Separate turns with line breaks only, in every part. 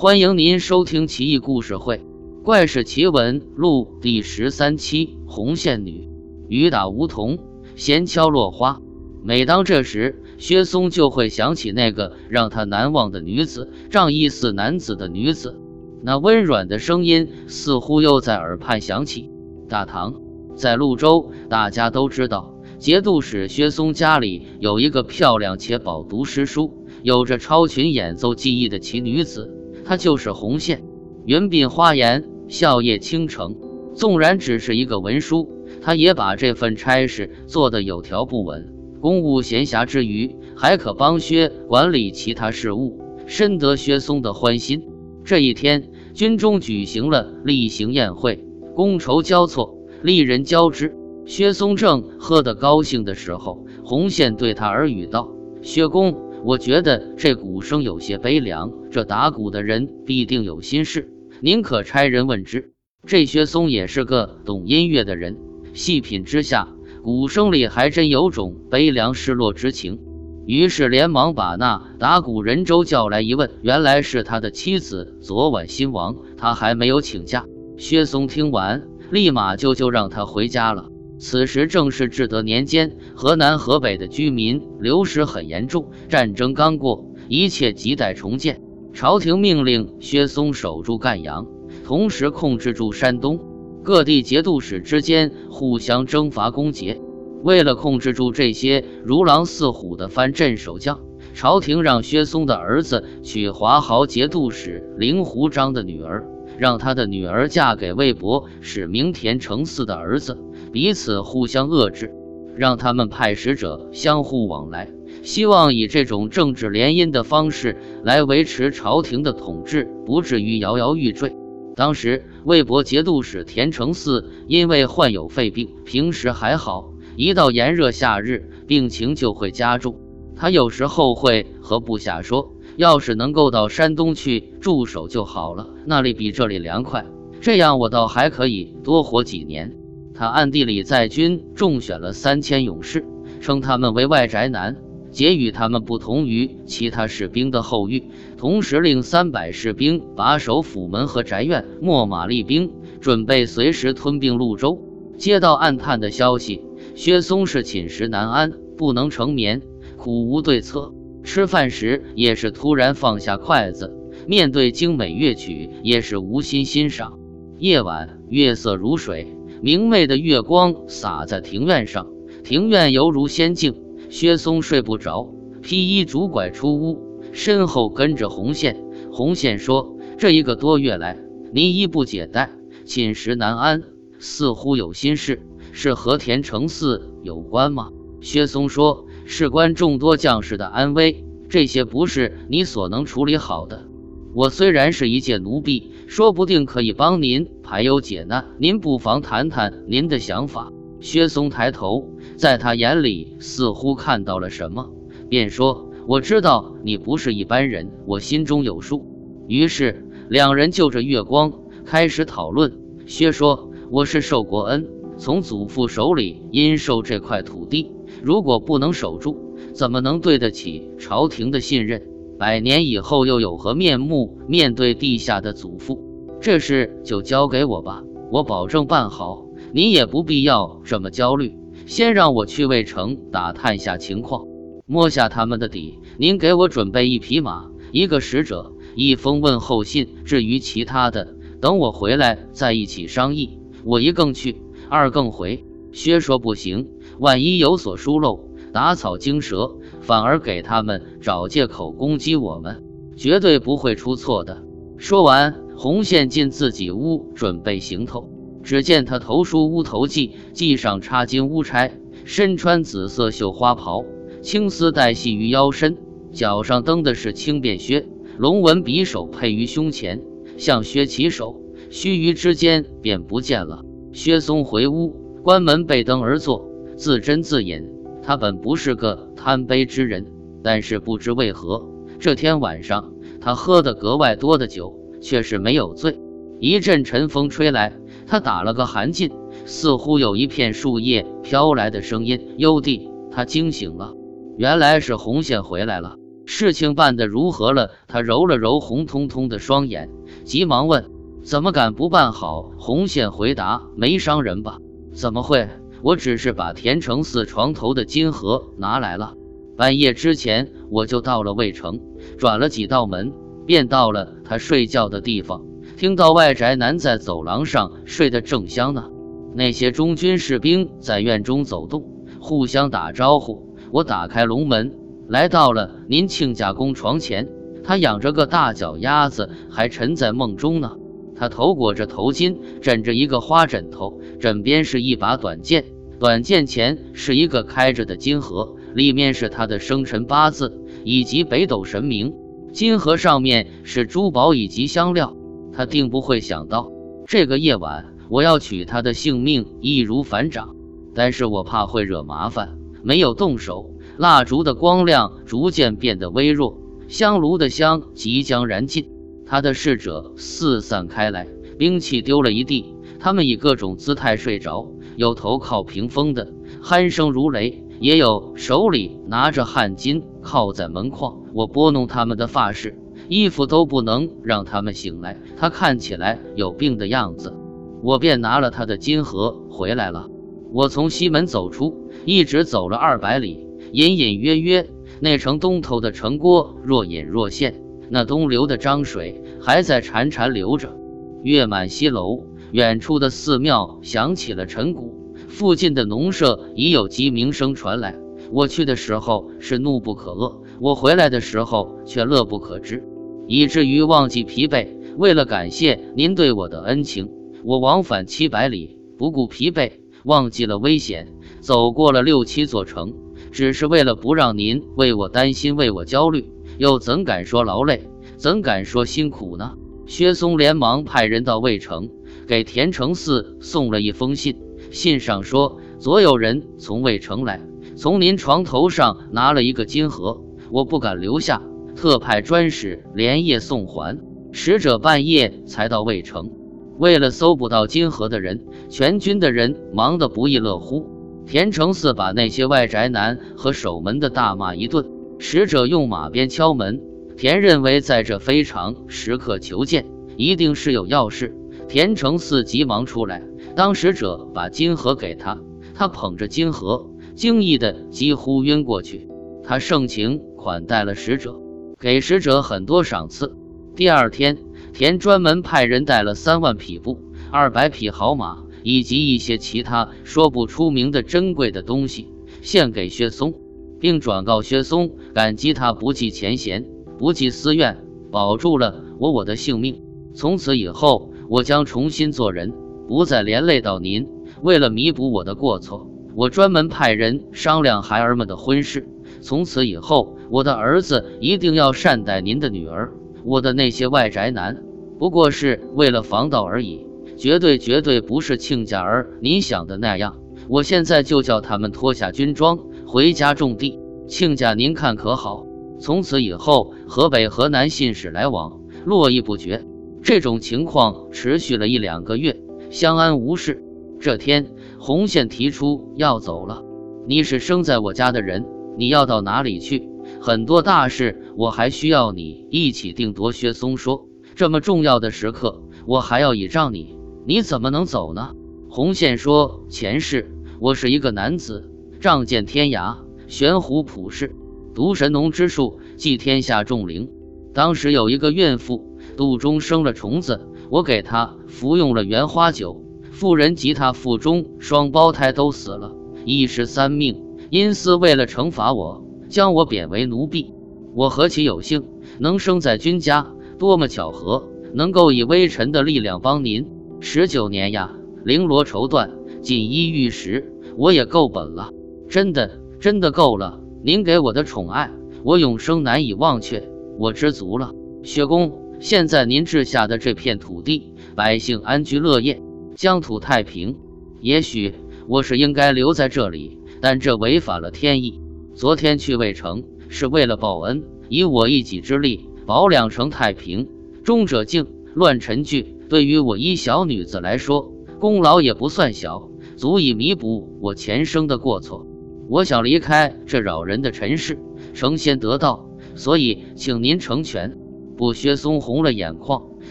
欢迎您收听《奇异故事会·怪事奇闻录》第十三期。红线女，雨打梧桐，闲敲落花。每当这时，薛松就会想起那个让他难忘的女子，仗义似男子的女子。那温软的声音似乎又在耳畔响起。大唐，在潞州，大家都知道。节度使薛松家里有一个漂亮且饱读诗书、有着超群演奏技艺的奇女子，他就是红线。云鬓花颜，笑靥倾城。纵然只是一个文书，他也把这份差事做得有条不紊。公务闲暇之余，还可帮薛管理其他事务，深得薛松的欢心。这一天，军中举行了例行宴会，觥筹交错，丽人交织。薛松正喝得高兴的时候，红线对他耳语道：“薛公，我觉得这鼓声有些悲凉，这打鼓的人必定有心事，您可差人问之。”这薛松也是个懂音乐的人，细品之下，鼓声里还真有种悲凉失落之情，于是连忙把那打鼓人周叫来一问，原来是他的妻子昨晚身亡，他还没有请假。薛松听完，立马就就让他回家了。此时正是至德年间，河南、河北的居民流失很严重。战争刚过，一切亟待重建。朝廷命令薛嵩守住赣阳，同时控制住山东。各地节度使之间互相征伐攻讦。为了控制住这些如狼似虎的藩镇守将，朝廷让薛嵩的儿子娶华豪节度使令狐章的女儿，让他的女儿嫁给魏博使明田承嗣的儿子。彼此互相遏制，让他们派使者相互往来，希望以这种政治联姻的方式来维持朝廷的统治，不至于摇摇欲坠。当时魏博节度使田承嗣因为患有肺病，平时还好，一到炎热夏日，病情就会加重。他有时候会和部下说：“要是能够到山东去驻守就好了，那里比这里凉快，这样我倒还可以多活几年。”他暗地里在军中选了三千勇士，称他们为外宅男，皆与他们不同于其他士兵的后裔。同时令三百士兵把守府门和宅院，秣马厉兵，准备随时吞并潞州。接到暗探的消息，薛松是寝食难安，不能成眠，苦无对策。吃饭时也是突然放下筷子，面对精美乐曲也是无心欣赏。夜晚月色如水。明媚的月光洒在庭院上，庭院犹如仙境。薛松睡不着，披衣拄拐出屋，身后跟着红线。红线说：“这一个多月来，您衣不解带，寝食难安，似乎有心事，是和田承嗣有关吗？”薛松说：“事关众多将士的安危，这些不是你所能处理好的。”我虽然是一介奴婢，说不定可以帮您排忧解难。您不妨谈谈您的想法。薛松抬头，在他眼里似乎看到了什么，便说：“我知道你不是一般人，我心中有数。”于是两人就着月光开始讨论。薛说：“我是受国恩，从祖父手里因受这块土地，如果不能守住，怎么能对得起朝廷的信任？”百年以后又有何面目面对地下的祖父？这事就交给我吧，我保证办好。您也不必要这么焦虑，先让我去魏城打探一下情况，摸下他们的底。您给我准备一匹马，一个使者，一封问候信。至于其他的，等我回来再一起商议。我一更去，二更回。薛说不行，万一有所疏漏。打草惊蛇，反而给他们找借口攻击我们，绝对不会出错的。说完，红线进自己屋准备行头。只见他头梳乌头髻，髻上插金乌钗，身穿紫色绣花袍，青丝带系于腰身，脚上蹬的是轻便靴，龙纹匕首配于胸前，向薛起手，须臾之间便不见了。薛松回屋，关门背灯而坐，自斟自饮。他本不是个贪杯之人，但是不知为何，这天晚上他喝得格外多的酒，却是没有醉。一阵晨风吹来，他打了个寒噤，似乎有一片树叶飘来的声音。幽地，他惊醒了，原来是红线回来了。事情办得如何了？他揉了揉红彤彤的双眼，急忙问：“怎么敢不办好？”红线回答：“没伤人吧？怎么会？我只是把田承嗣床头的金盒拿来了。半夜之前我就到了渭城，转了几道门，便到了他睡觉的地方。听到外宅男在走廊上睡得正香呢，那些中军士兵在院中走动，互相打招呼。我打开龙门。”来到了您亲家公床前，他养着个大脚丫子，还沉在梦中呢。他头裹着头巾，枕着一个花枕头，枕边是一把短剑，短剑前是一个开着的金盒，里面是他的生辰八字以及北斗神明。金盒上面是珠宝以及香料。他定不会想到，这个夜晚我要取他的性命，易如反掌。但是我怕会惹麻烦，没有动手。蜡烛的光亮逐渐变得微弱，香炉的香即将燃尽。他的侍者四散开来，兵器丢了一地。他们以各种姿态睡着，有头靠屏风的，鼾声如雷；也有手里拿着汗巾靠在门框。我拨弄他们的发饰、衣服，都不能让他们醒来。他看起来有病的样子，我便拿了他的金盒回来了。我从西门走出，一直走了二百里。隐隐约约，那城东头的城郭若隐若现，那东流的漳水还在潺潺流着。月满西楼，远处的寺庙响起了晨鼓，附近的农舍已有鸡鸣声传来。我去的时候是怒不可遏，我回来的时候却乐不可支，以至于忘记疲惫。为了感谢您对我的恩情，我往返七百里，不顾疲惫，忘记了危险，走过了六七座城。只是为了不让您为我担心，为我焦虑，又怎敢说劳累，怎敢说辛苦呢？薛松连忙派人到渭城，给田承嗣送了一封信，信上说：左有人从渭城来，从您床头上拿了一个金盒，我不敢留下，特派专使连夜送还。使者半夜才到渭城，为了搜捕到金河的人，全军的人忙得不亦乐乎。田承嗣把那些外宅男和守门的大骂一顿。使者用马鞭敲门，田认为在这非常时刻求见，一定是有要事。田承嗣急忙出来，当使者把金盒给他，他捧着金盒，惊异的几乎晕过去。他盛情款待了使者，给使者很多赏赐。第二天，田专门派人带了三万匹布，二百匹好马。以及一些其他说不出名的珍贵的东西，献给薛松，并转告薛松感激他不计前嫌，不计私怨，保住了我我的性命。从此以后，我将重新做人，不再连累到您。为了弥补我的过错，我专门派人商量孩儿们的婚事。从此以后，我的儿子一定要善待您的女儿。我的那些外宅男，不过是为了防盗而已。绝对绝对不是亲家儿你想的那样。我现在就叫他们脱下军装，回家种地。亲家，您看可好？从此以后，河北、河南信使来往络绎不绝。这种情况持续了一两个月，相安无事。这天，红线提出要走了。你是生在我家的人，你要到哪里去？很多大事，我还需要你一起定夺。薛松说：“这么重要的时刻，我还要倚仗你。”你怎么能走呢？红线说：“前世我是一个男子，仗剑天涯，悬壶普世，读神农之术，祭天下众灵。当时有一个孕妇肚中生了虫子，我给她服用了原花酒，妇人及她腹中双胞胎都死了，一尸三命。因私为了惩罚我，将我贬为奴婢。我何其有幸能生在君家，多么巧合，能够以微臣的力量帮您。”十九年呀，绫罗绸缎，锦衣玉食，我也够本了。真的，真的够了。您给我的宠爱，我永生难以忘却。我知足了。薛公，现在您治下的这片土地，百姓安居乐业，疆土太平。也许我是应该留在这里，但这违反了天意。昨天去渭城是为了报恩，以我一己之力保两城太平。忠者敬，乱臣惧。对于我一小女子来说，功劳也不算小，足以弥补我前生的过错。我想离开这扰人的尘世，成仙得道，所以请您成全。不，薛松红了眼眶，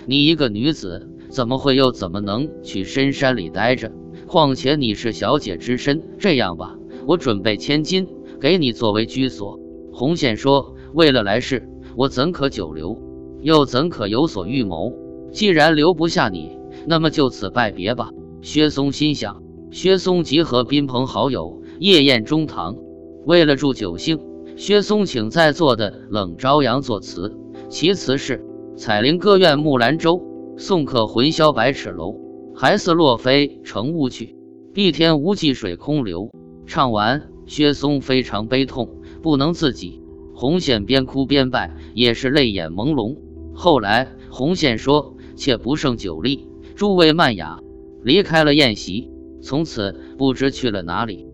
你一个女子，怎么会又怎么能去深山里待着？况且你是小姐之身，这样吧，我准备千金给你作为居所。红线说：“为了来世，我怎可久留？又怎可有所预谋？既然留不下你，那么就此拜别吧。”薛松心想。薛松集合宾朋好友，夜宴中堂。为了助酒兴，薛松请在座的冷朝阳作词，其词是：“彩铃歌怨木兰舟，送客魂销百尺楼。”还似落飞乘雾去，碧天无际水空流。唱完，薛松非常悲痛，不能自己。红线边哭边拜，也是泪眼朦胧。后来，红线说：“妾不胜酒力，诸位慢雅。”离开了宴席，从此不知去了哪里。